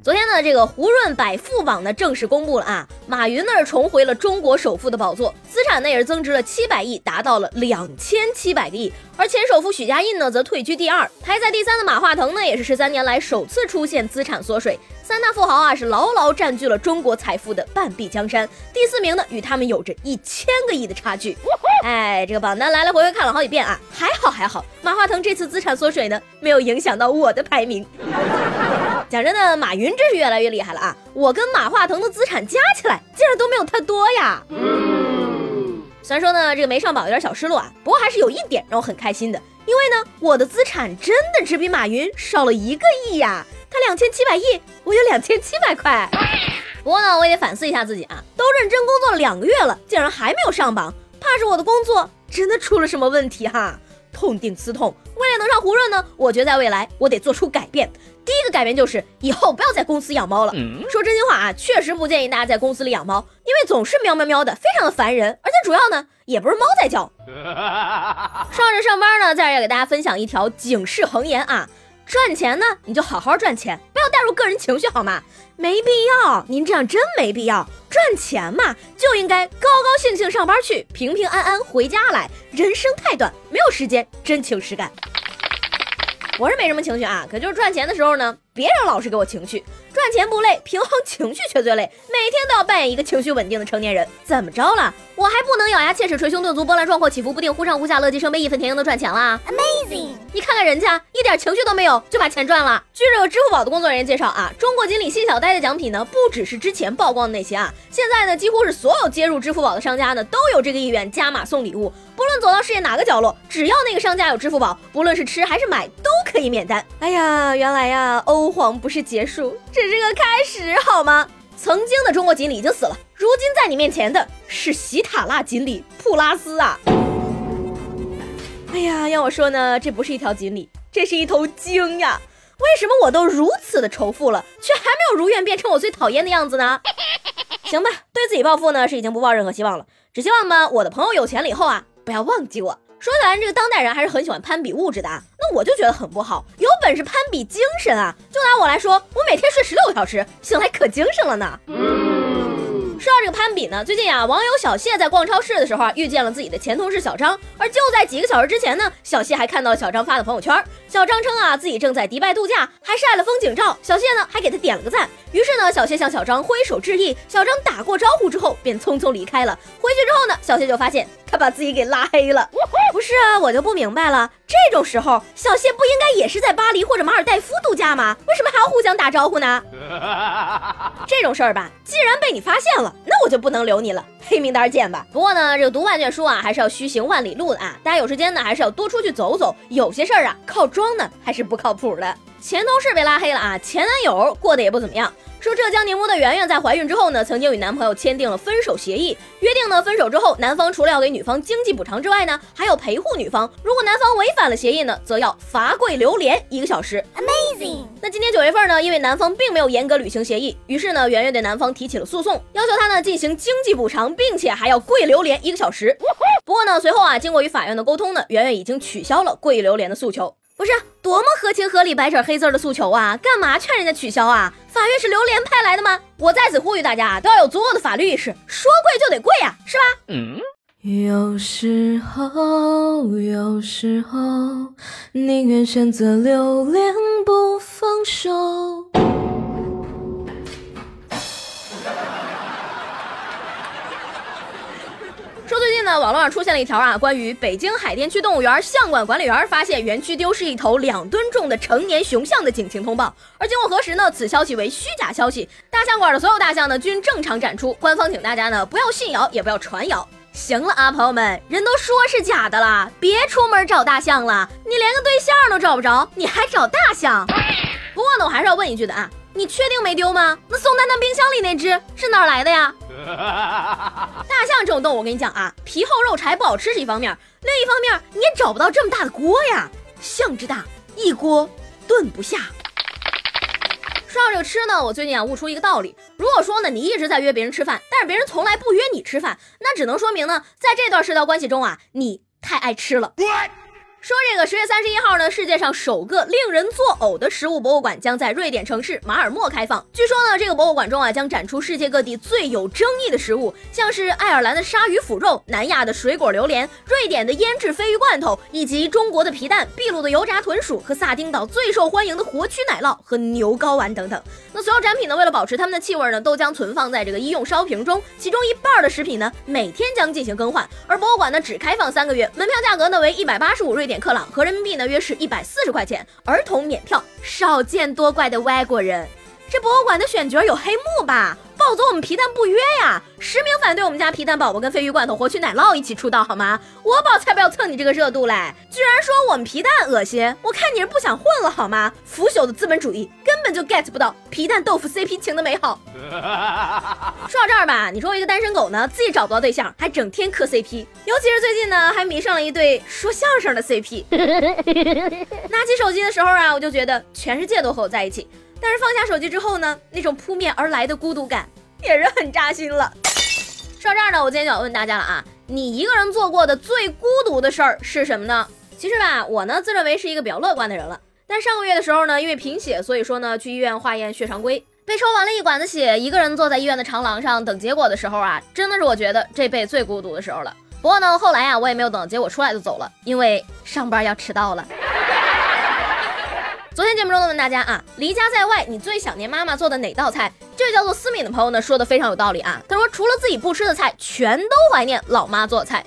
昨天呢，这个胡润百富榜呢正式公布了啊，马云呢是重回了中国首富的宝座，资产呢也是增值了七百亿，达到了两千七百个亿。而前首富许家印呢则退居第二，排在第三的马化腾呢也是十三年来首次出现资产缩水。三大富豪啊是牢牢占据了中国财富的半壁江山，第四名呢与他们有着一千个亿的差距。哎，这个榜单来来回回看了好几遍啊，还好还好，马化腾这次资产缩水呢没有影响到我的排名。讲真的，马云真是越来越厉害了啊！我跟马化腾的资产加起来，竟然都没有他多呀。虽然说呢，这个没上榜有点小失落啊，不过还是有一点让我很开心的，因为呢，我的资产真的只比马云少了一个亿呀。他两千七百亿，我有两千七百块。不过呢，我也得反思一下自己啊，都认真工作两个月了，竟然还没有上榜，怕是我的工作真的出了什么问题哈。痛定思痛，为了能上胡润呢，我觉得在未来我得做出改变。第一个改变就是以后不要在公司养猫了。说真心话啊，确实不建议大家在公司里养猫，因为总是喵喵喵的，非常的烦人。而且主要呢，也不是猫在叫。上着上班呢，在这要给大家分享一条警示横言啊：赚钱呢，你就好好赚钱，带入个人情绪好吗？没必要，您这样真没必要。赚钱嘛，就应该高高兴兴上班去，平平安安回家来。人生太短，没有时间真情实感。我是没什么情绪啊，可就是赚钱的时候呢，别让老师给我情绪。赚钱不累，平衡情绪却最累。每天都要扮演一个情绪稳定的成年人，怎么着了？我还不能咬牙切齿、捶胸顿足、波澜壮阔、起伏不定、忽上忽下、乐极生悲、义愤填膺的赚钱啦？Amazing！你看看人家一点情绪都没有就把钱赚了。据这个支付宝的工作人员介绍啊，中国锦鲤信小呆的奖品呢，不只是之前曝光的那些啊，现在呢，几乎是所有接入支付宝的商家呢，都有这个意愿加码送礼物。不论走到世界哪个角落，只要那个商家有支付宝，不论是吃还是买，都可以免单。哎呀，原来呀，欧皇不是结束，只是个开始，好吗？曾经的中国锦鲤已经死了，如今在你面前的是喜塔拉锦鲤普拉斯啊！哎呀，要我说呢，这不是一条锦鲤，这是一头鲸呀！为什么我都如此的仇富了，却还没有如愿变成我最讨厌的样子呢？行吧，对自己暴富呢是已经不抱任何希望了，只希望呢，我的朋友有钱了以后啊，不要忘记我。说起来，这个当代人还是很喜欢攀比物质的啊，我就觉得很不好。有本事攀比精神啊！就拿我来说，我每天睡十六个小时，醒来可精神了呢。说到这个攀比呢，最近啊，网友小谢在逛超市的时候啊，遇见了自己的前同事小张。而就在几个小时之前呢，小谢还看到了小张发的朋友圈。小张称啊，自己正在迪拜度假，还晒了风景照。小谢呢，还给他点了个赞。于是呢，小谢向小张挥手致意。小张打过招呼之后，便匆匆离开了。回去之后呢，小谢就发现他把自己给拉黑了。不是啊，我就不明白了，这种时候小谢不应该也是在巴黎或者马尔代夫度假吗？为什么还要互相打招呼呢？这种事儿吧，既然被你发现了，那我就不能留你了，黑名单见吧。不过呢，这个读万卷书啊，还是要虚行万里路的啊。大家有时间呢，还是要多出去走走。有些事儿啊，靠装呢还是不靠谱的。前同事被拉黑了啊，前男友过得也不怎么样。说浙江宁波的圆圆在怀孕之后呢，曾经与男朋友签订了分手协议，约定呢分手之后，男方除了要给女方经济补偿之外呢，还要陪护女方。如果男方违反了协议呢，则要罚跪榴莲一个小时。Amazing。那今年九月份呢，因为男方并没有严格履行协议，于是呢，圆圆对男方提起了诉讼，要求他呢进行经济补偿，并且还要跪榴莲一个小时。不过呢，随后啊，经过与法院的沟通呢，圆圆已经取消了跪榴莲的诉求。不是多么合情合理、白纸黑字的诉求啊！干嘛劝人家取消啊？法院是榴莲派来的吗？我在此呼吁大家啊，都要有足够的法律意识，说跪就得跪呀，是吧？嗯。有时候，有时候，宁愿选择留恋不放手。网络上出现了一条啊，关于北京海淀区动物园象馆管理员发现园区丢失一头两吨重的成年雄象的警情通报。而经过核实呢，此消息为虚假消息。大象馆的所有大象呢均正常展出。官方请大家呢不要信谣，也不要传谣。行了啊，朋友们，人都说是假的了，别出门找大象了。你连个对象都找不着，你还找大象？不过呢，我还是要问一句的啊。你确定没丢吗？那宋丹丹冰箱里那只是哪来的呀？大象这种动物，我跟你讲啊，皮厚肉柴不好吃是一方面，另一方面你也找不到这么大的锅呀，象之大，一锅炖不下。说到这个吃呢，我最近啊悟出一个道理，如果说呢你一直在约别人吃饭，但是别人从来不约你吃饭，那只能说明呢，在这段社交关系中啊，你太爱吃了。说这个十月三十一号呢，世界上首个令人作呕的食物博物馆将在瑞典城市马尔默开放。据说呢，这个博物馆中啊将展出世界各地最有争议的食物，像是爱尔兰的鲨鱼腐肉、南亚的水果榴莲、瑞典的腌制鲱鱼罐头，以及中国的皮蛋、秘鲁的油炸豚鼠和萨丁岛最受欢迎的活蛆奶酪和牛睾丸等等。那所有展品呢，为了保持它们的气味呢，都将存放在这个医用烧瓶中，其中一半的食品呢每天将进行更换。而博物馆呢只开放三个月，门票价格呢为一百八十五瑞。点克朗合人民币呢约是一百四十块钱，儿童免票，少见多怪的外国人。这博物馆的选角有黑幕吧？暴走我们皮蛋不约呀！实名反对我们家皮蛋宝宝跟鲱鱼罐头、活蛆奶酪一起出道好吗？我宝才不要蹭你这个热度嘞！居然说我们皮蛋恶心，我看你是不想混了好吗？腐朽的资本主义根本就 get 不到皮蛋豆腐 CP 情的美好。说到这儿吧，你说我一个单身狗呢，自己找不到对象，还整天磕 CP，尤其是最近呢，还迷上了一对说相声的 CP。拿起手机的时候啊，我就觉得全世界都和我在一起。但是放下手机之后呢，那种扑面而来的孤独感也是很扎心了。说到这儿呢，我今天就要问大家了啊，你一个人做过的最孤独的事儿是什么呢？其实吧，我呢自认为是一个比较乐观的人了。但上个月的时候呢，因为贫血，所以说呢去医院化验血常规，被抽完了一管子血，一个人坐在医院的长廊上等结果的时候啊，真的是我觉得这辈子最孤独的时候了。不过呢，后来啊，我也没有等结果出来就走了，因为上班要迟到了。昨天节目中呢问大家啊，离家在外，你最想念妈妈做的哪道菜？这位叫做思敏的朋友呢说的非常有道理啊。他说除了自己不吃的菜，全都怀念老妈做的菜。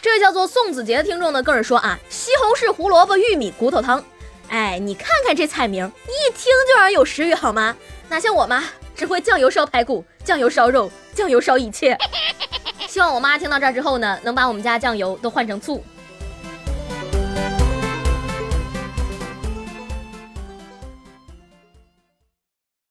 这位叫做宋子杰的听众呢更是说啊，西红柿、胡萝卜、玉米骨头汤。哎，你看看这菜名，一听就让人有食欲好吗？哪像我妈只会酱油烧排骨、酱油烧肉、酱油烧一切。希望我妈听到这儿之后呢，能把我们家酱油都换成醋。